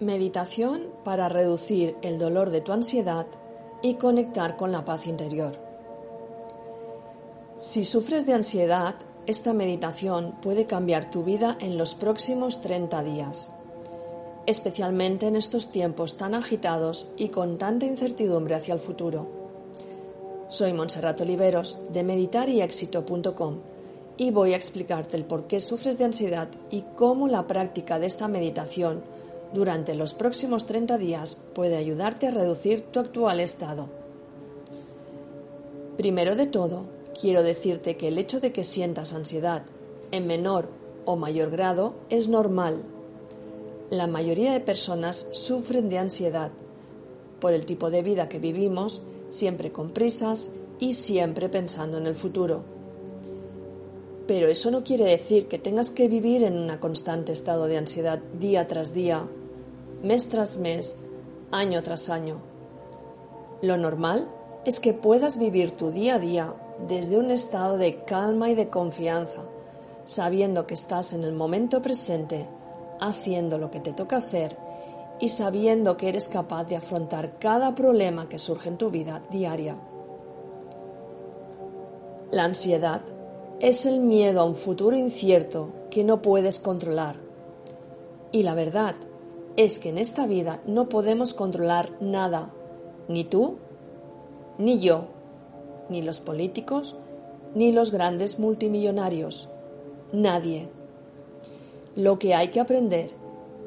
Meditación para reducir el dolor de tu ansiedad y conectar con la paz interior. Si sufres de ansiedad, esta meditación puede cambiar tu vida en los próximos 30 días, especialmente en estos tiempos tan agitados y con tanta incertidumbre hacia el futuro. Soy Monserrat Oliveros de meditaryexito.com y voy a explicarte el por qué sufres de ansiedad y cómo la práctica de esta meditación durante los próximos 30 días puede ayudarte a reducir tu actual estado. Primero de todo, quiero decirte que el hecho de que sientas ansiedad en menor o mayor grado es normal. La mayoría de personas sufren de ansiedad por el tipo de vida que vivimos, siempre con prisas y siempre pensando en el futuro. Pero eso no quiere decir que tengas que vivir en un constante estado de ansiedad día tras día mes tras mes, año tras año. Lo normal es que puedas vivir tu día a día desde un estado de calma y de confianza, sabiendo que estás en el momento presente, haciendo lo que te toca hacer y sabiendo que eres capaz de afrontar cada problema que surge en tu vida diaria. La ansiedad es el miedo a un futuro incierto que no puedes controlar. Y la verdad es que en esta vida no podemos controlar nada, ni tú, ni yo, ni los políticos, ni los grandes multimillonarios, nadie. Lo que hay que aprender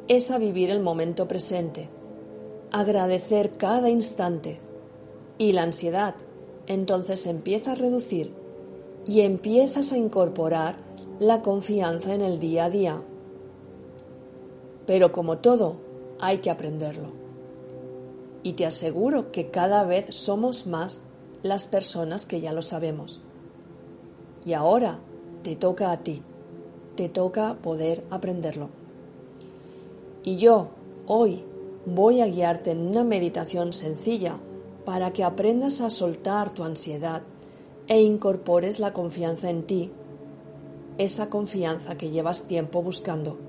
es a vivir el momento presente, agradecer cada instante y la ansiedad entonces empieza a reducir y empiezas a incorporar la confianza en el día a día pero como todo, hay que aprenderlo. Y te aseguro que cada vez somos más las personas que ya lo sabemos. Y ahora te toca a ti, te toca poder aprenderlo. Y yo hoy voy a guiarte en una meditación sencilla para que aprendas a soltar tu ansiedad e incorpores la confianza en ti, esa confianza que llevas tiempo buscando.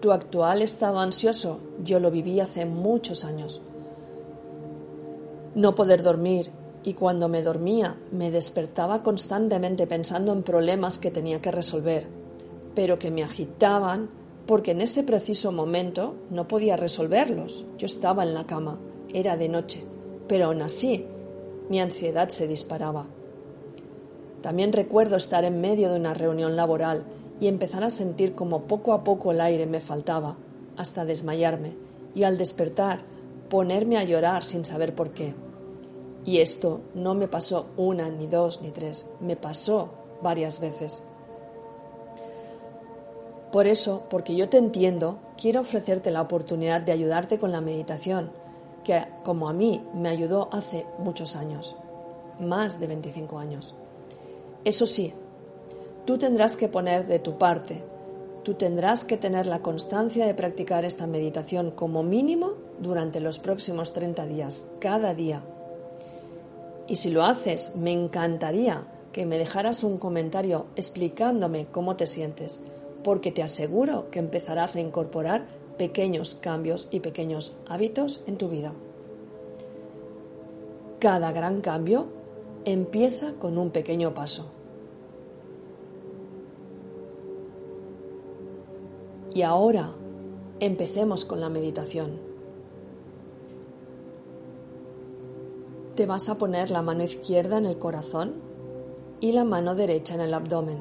Tu actual estado ansioso yo lo viví hace muchos años. No poder dormir y cuando me dormía me despertaba constantemente pensando en problemas que tenía que resolver, pero que me agitaban porque en ese preciso momento no podía resolverlos. Yo estaba en la cama, era de noche, pero aún así mi ansiedad se disparaba. También recuerdo estar en medio de una reunión laboral y empezar a sentir como poco a poco el aire me faltaba, hasta desmayarme, y al despertar ponerme a llorar sin saber por qué. Y esto no me pasó una, ni dos, ni tres, me pasó varias veces. Por eso, porque yo te entiendo, quiero ofrecerte la oportunidad de ayudarte con la meditación, que como a mí me ayudó hace muchos años, más de 25 años. Eso sí, Tú tendrás que poner de tu parte, tú tendrás que tener la constancia de practicar esta meditación como mínimo durante los próximos 30 días, cada día. Y si lo haces, me encantaría que me dejaras un comentario explicándome cómo te sientes, porque te aseguro que empezarás a incorporar pequeños cambios y pequeños hábitos en tu vida. Cada gran cambio empieza con un pequeño paso. Y ahora empecemos con la meditación. Te vas a poner la mano izquierda en el corazón y la mano derecha en el abdomen.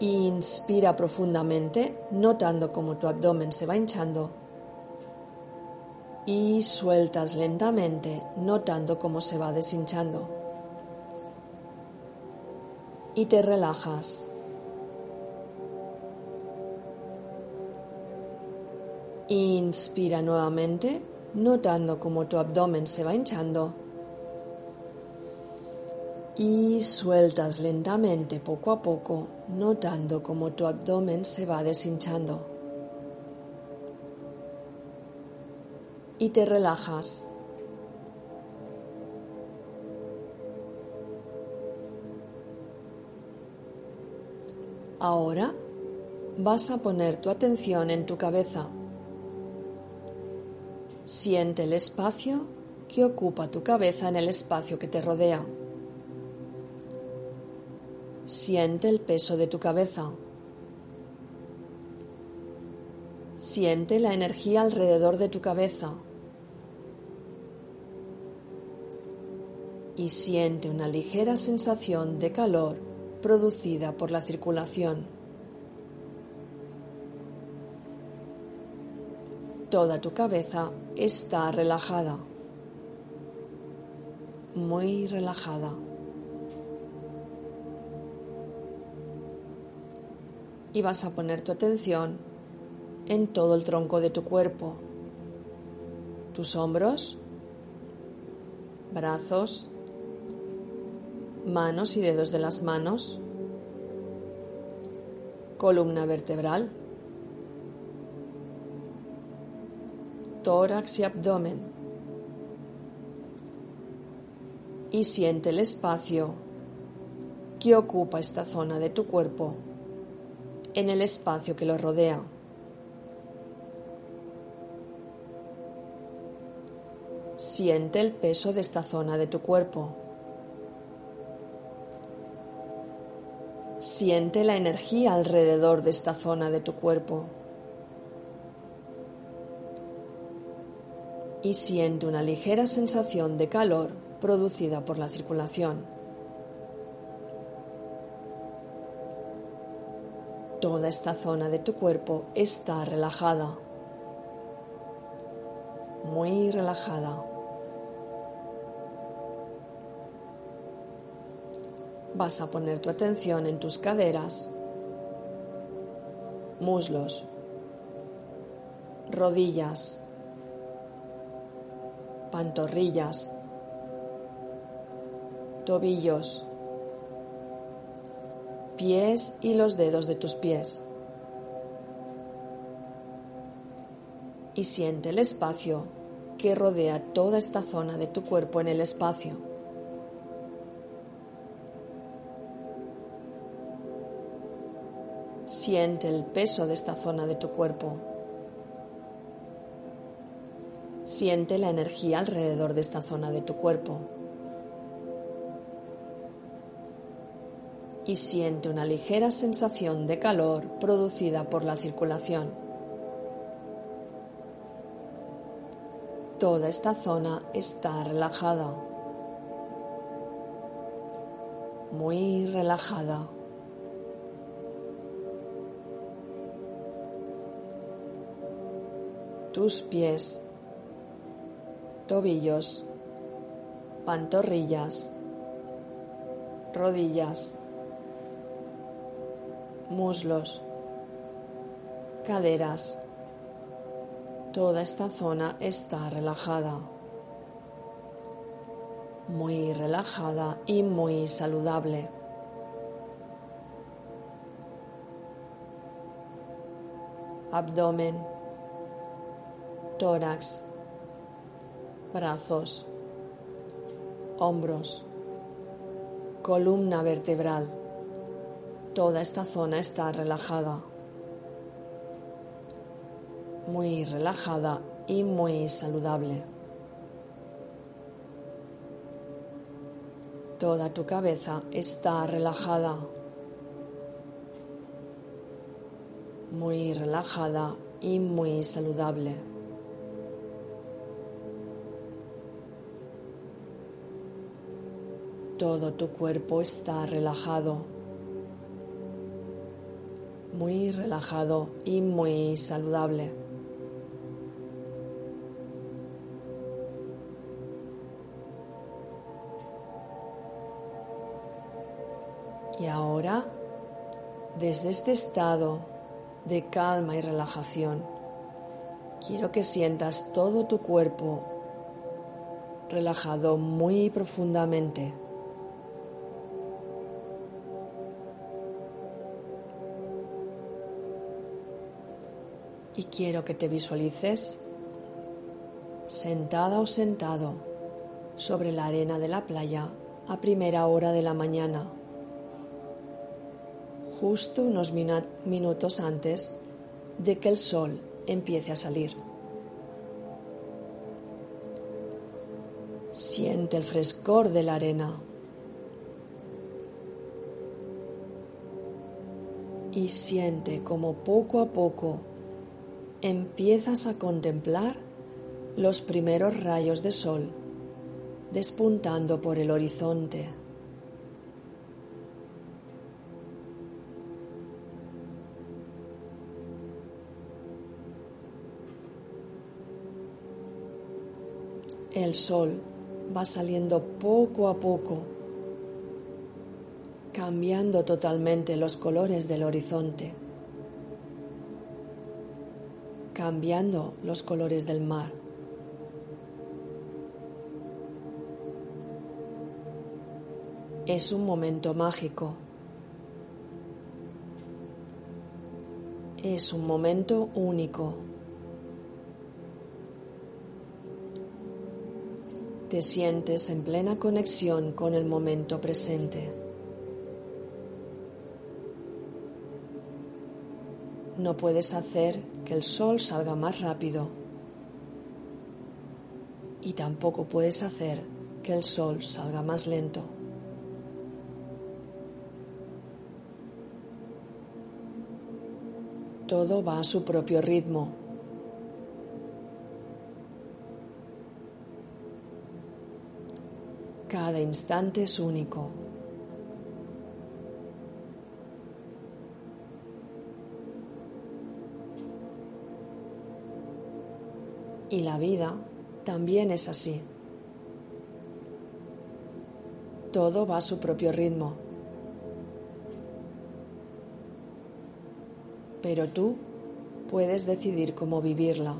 Inspira profundamente, notando cómo tu abdomen se va hinchando. Y sueltas lentamente, notando cómo se va deshinchando. Y te relajas Inspira nuevamente, notando cómo tu abdomen se va hinchando. Y sueltas lentamente, poco a poco, notando cómo tu abdomen se va deshinchando. Y te relajas. Ahora vas a poner tu atención en tu cabeza. Siente el espacio que ocupa tu cabeza en el espacio que te rodea. Siente el peso de tu cabeza. Siente la energía alrededor de tu cabeza. Y siente una ligera sensación de calor producida por la circulación. Toda tu cabeza está relajada, muy relajada. Y vas a poner tu atención en todo el tronco de tu cuerpo, tus hombros, brazos, manos y dedos de las manos, columna vertebral, tórax y abdomen. Y siente el espacio que ocupa esta zona de tu cuerpo en el espacio que lo rodea. Siente el peso de esta zona de tu cuerpo. Siente la energía alrededor de esta zona de tu cuerpo. Y siente una ligera sensación de calor producida por la circulación. Toda esta zona de tu cuerpo está relajada, muy relajada. vas a poner tu atención en tus caderas, muslos, rodillas, pantorrillas, tobillos, pies y los dedos de tus pies. Y siente el espacio que rodea toda esta zona de tu cuerpo en el espacio. Siente el peso de esta zona de tu cuerpo. Siente la energía alrededor de esta zona de tu cuerpo. Y siente una ligera sensación de calor producida por la circulación. Toda esta zona está relajada. Muy relajada. tus pies, tobillos, pantorrillas, rodillas, muslos, caderas. Toda esta zona está relajada, muy relajada y muy saludable. Abdomen tórax, brazos, hombros, columna vertebral. Toda esta zona está relajada, muy relajada y muy saludable. Toda tu cabeza está relajada, muy relajada y muy saludable. Todo tu cuerpo está relajado, muy relajado y muy saludable. Y ahora, desde este estado de calma y relajación, Quiero que sientas todo tu cuerpo relajado muy profundamente. Y quiero que te visualices sentada o sentado sobre la arena de la playa a primera hora de la mañana, justo unos minutos antes de que el sol empiece a salir. Siente el frescor de la arena y siente como poco a poco empiezas a contemplar los primeros rayos de sol despuntando por el horizonte. El sol va saliendo poco a poco, cambiando totalmente los colores del horizonte, cambiando los colores del mar. Es un momento mágico. Es un momento único. Te sientes en plena conexión con el momento presente. No puedes hacer que el sol salga más rápido y tampoco puedes hacer que el sol salga más lento. Todo va a su propio ritmo. Cada instante es único. Y la vida también es así. Todo va a su propio ritmo. Pero tú puedes decidir cómo vivirla.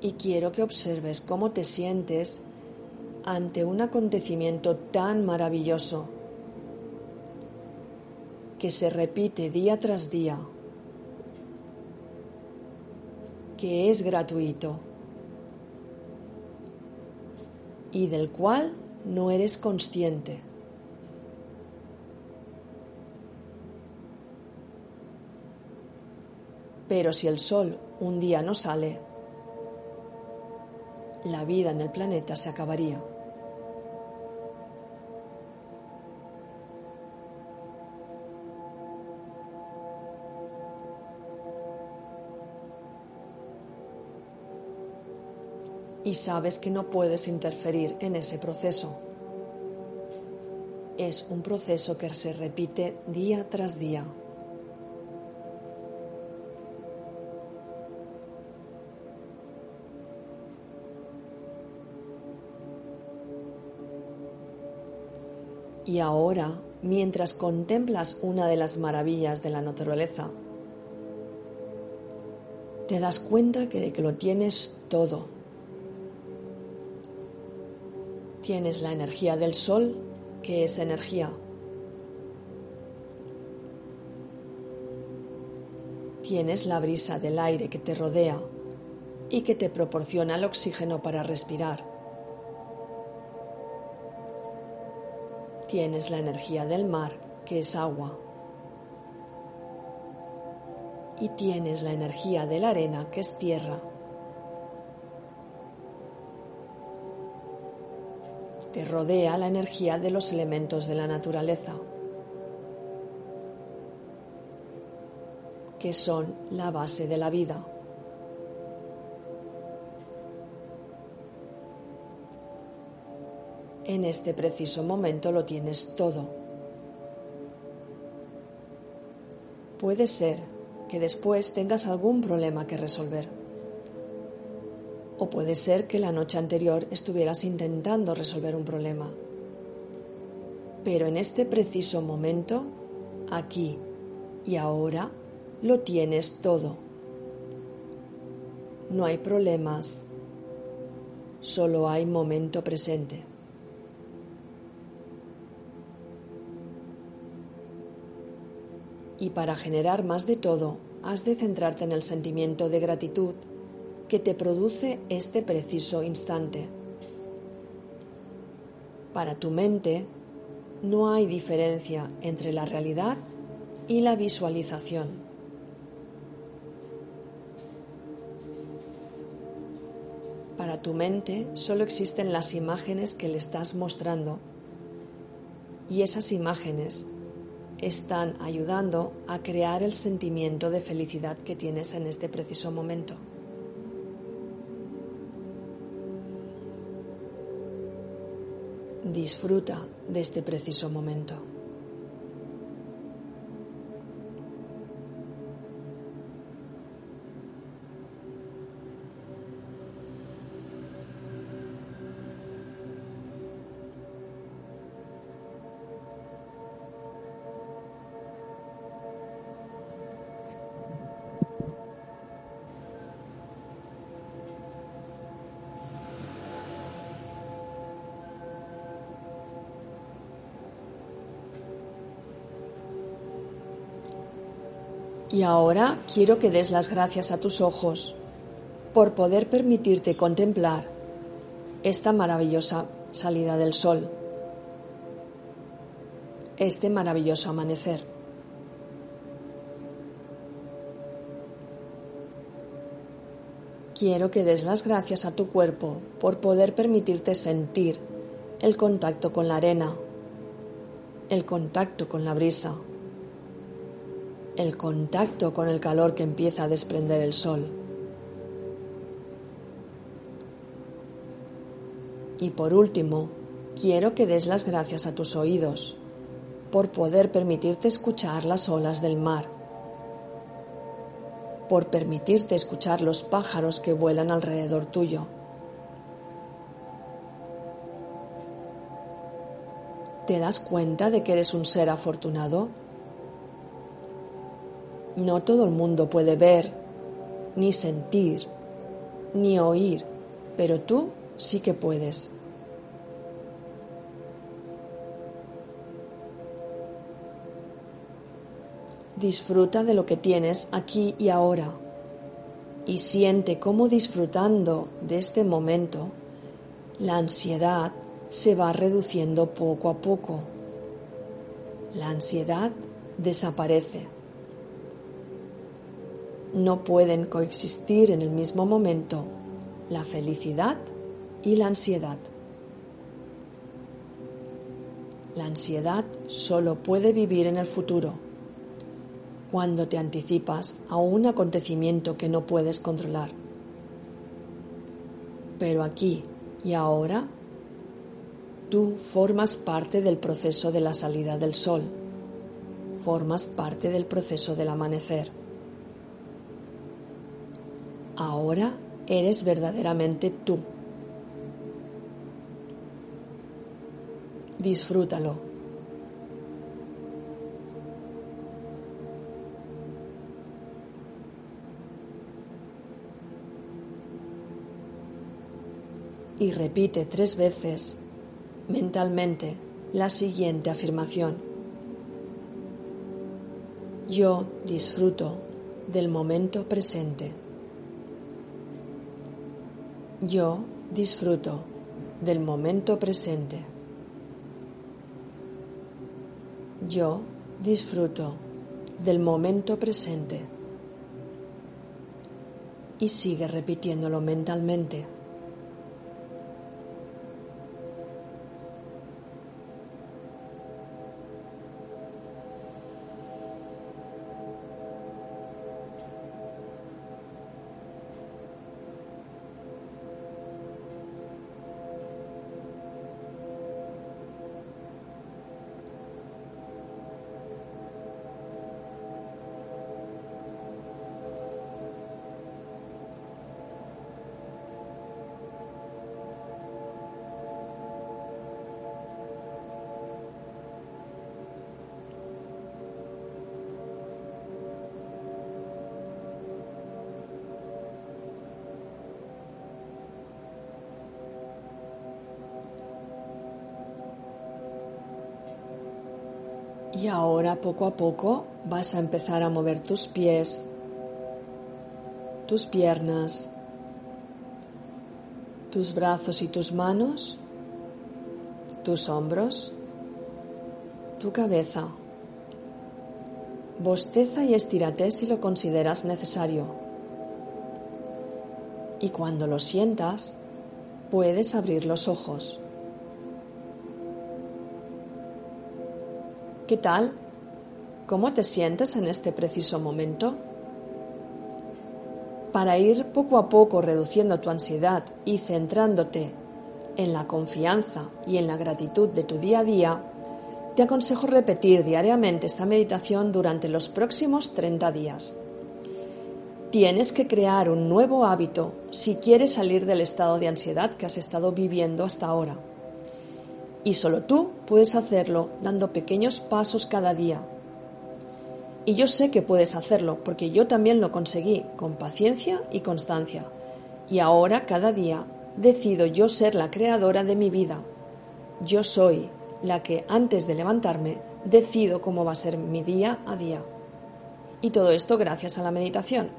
y quiero que observes cómo te sientes ante un acontecimiento tan maravilloso que se repite día tras día, que es gratuito y del cual no eres consciente. Pero si el sol un día no sale, la vida en el planeta se acabaría. Y sabes que no puedes interferir en ese proceso. Es un proceso que se repite día tras día. Y ahora, mientras contemplas una de las maravillas de la naturaleza, te das cuenta que, que lo tienes todo. Tienes la energía del sol, que es energía. Tienes la brisa del aire que te rodea y que te proporciona el oxígeno para respirar. Tienes la energía del mar, que es agua. Y tienes la energía de la arena, que es tierra. Te rodea la energía de los elementos de la naturaleza, que son la base de la vida. En este preciso momento lo tienes todo. Puede ser que después tengas algún problema que resolver. O puede ser que la noche anterior estuvieras intentando resolver un problema pero en este preciso momento, aquí y ahora, lo tienes todo. No hay problemas, solo hay momento presente. Y para generar más de todo, has de centrarte en el sentimiento de gratitud que te produce este preciso instante. Para tu mente no hay diferencia entre la realidad y la visualización. Para tu mente solo existen las imágenes que le estás mostrando y esas imágenes están ayudando a crear el sentimiento de felicidad que tienes en este preciso momento. Disfruta de este preciso momento. Y ahora quiero que des las gracias a tus ojos por poder permitirte contemplar esta maravillosa salida del sol, este maravilloso amanecer. Quiero que des las gracias a tu cuerpo por poder permitirte sentir el contacto con la arena, el contacto con la brisa, el contacto con el calor que empieza a desprender el sol. Y por último, quiero que des las gracias a tus oídos por poder permitirte escuchar las olas del mar, por permitirte escuchar los pájaros que vuelan alrededor tuyo. ¿Te das cuenta de que eres un ser afortunado? No todo el mundo puede ver, ni sentir, ni oír, pero tú sí que puedes. Disfruta de lo que tienes aquí y ahora y siente cómo disfrutando de este momento la ansiedad se va reduciendo poco a poco. La ansiedad desaparece no pueden coexistir en el mismo momento la felicidad y la ansiedad. La ansiedad solo puede vivir en el futuro, cuando te anticipas a un acontecimiento que no puedes controlar. Pero aquí y ahora, tú formas parte del proceso de la salida del sol, formas parte del proceso del amanecer Ahora eres verdaderamente tú. Disfrútalo. Y repite tres veces mentalmente la siguiente afirmación. Yo disfruto del momento presente. Yo disfruto del momento presente. Yo disfruto del momento presente. Y sigue repitiéndolo mentalmente. Y ahora poco a poco vas a empezar a mover tus pies, tus piernas, tus brazos y tus manos, tus hombros, tu cabeza. Bosteza y estírate si lo consideras necesario. Y cuando lo sientas, puedes abrir los ojos. ¿Qué tal? ¿Cómo te sientes en este preciso momento? Para ir poco a poco reduciendo tu ansiedad y centrándote en la confianza y en la gratitud de tu día a día, te aconsejo repetir diariamente esta meditación durante los próximos 30 días. Tienes que crear un nuevo hábito si quieres salir del estado de ansiedad que has estado viviendo hasta ahora. Y solo tú puedes hacerlo dando pequeños pasos cada día. Y yo sé que puedes hacerlo porque yo también lo conseguí con paciencia y constancia. Y ahora cada día decido yo ser la creadora de mi vida. Yo soy la que antes de levantarme decido cómo va a ser mi día a día. Y todo esto gracias a la meditación.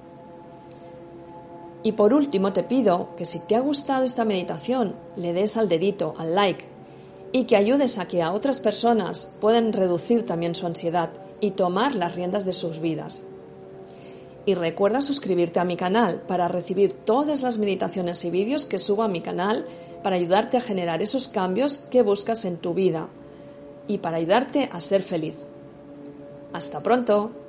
Y por último te pido que si te ha gustado esta meditación le des al dedito, al like, y que ayudes a que a otras personas puedan reducir también su ansiedad y tomar las riendas de sus vidas. Y recuerda suscribirte a mi canal para recibir todas las meditaciones y vídeos que subo a mi canal para ayudarte a generar esos cambios que buscas en tu vida y para ayudarte a ser feliz. Hasta pronto.